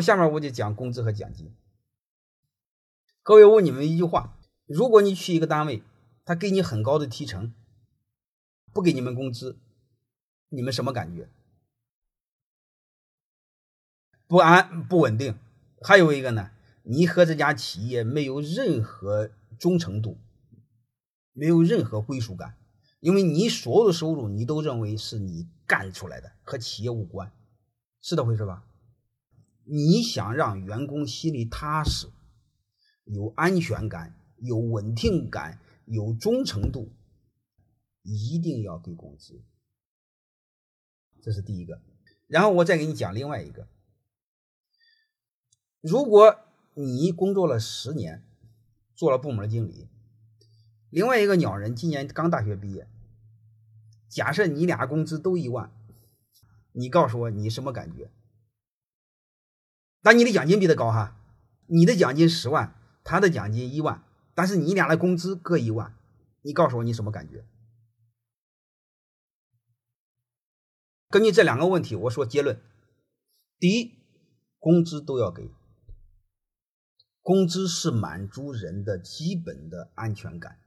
下面我就讲工资和奖金。各位，问你们一句话：如果你去一个单位，他给你很高的提成，不给你们工资，你们什么感觉？不安、不稳定。还有一个呢，你和这家企业没有任何忠诚度，没有任何归属感，因为你所有的收入你都认为是你干出来的，和企业无关，是这回事吧？你想让员工心里踏实，有安全感，有稳定感，有忠诚度，一定要给工资，这是第一个。然后我再给你讲另外一个。如果你工作了十年，做了部门经理，另外一个鸟人今年刚大学毕业，假设你俩工资都一万，你告诉我你什么感觉？但你的奖金比他高哈，你的奖金十万，他的奖金一万，但是你俩的工资各一万，你告诉我你什么感觉？根据这两个问题，我说结论：第一，工资都要给。工资是满足人的基本的安全感，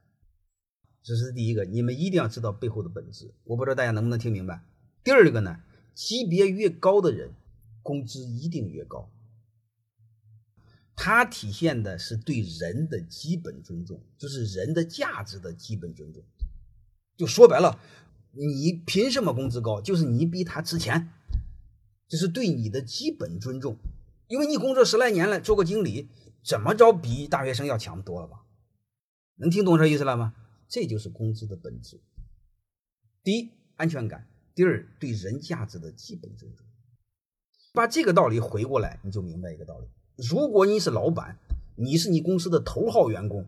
这是第一个，你们一定要知道背后的本质。我不知道大家能不能听明白。第二个呢，级别越高的人，工资一定越高。它体现的是对人的基本尊重，就是人的价值的基本尊重。就说白了，你凭什么工资高？就是你比他值钱，这是对你的基本尊重。因为你工作十来年了，做个经理。怎么着比大学生要强多了吧？能听懂这意思了吗？这就是工资的本质。第一，安全感；第二，对人价值的基本尊重。把这个道理回过来，你就明白一个道理：如果你是老板，你是你公司的头号员工，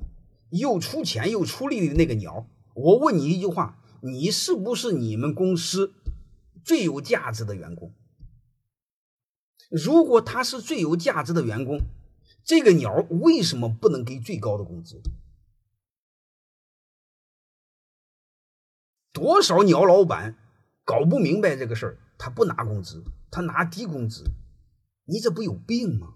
又出钱又出力的那个鸟，我问你一句话：你是不是你们公司最有价值的员工？如果他是最有价值的员工，这个鸟为什么不能给最高的工资？多少鸟老板搞不明白这个事儿，他不拿工资，他拿低工资，你这不有病吗？